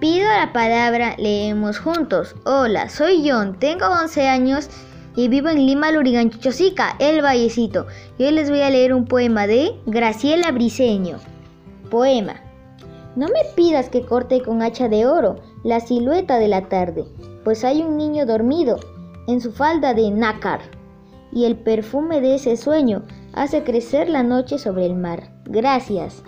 pido la palabra, leemos juntos. Hola, soy John, tengo 11 años y vivo en Lima, Lurigancho-Chosica, El Vallecito. Y hoy les voy a leer un poema de Graciela Briceño. Poema. No me pidas que corte con hacha de oro la silueta de la tarde, pues hay un niño dormido en su falda de nácar, y el perfume de ese sueño hace crecer la noche sobre el mar. Gracias.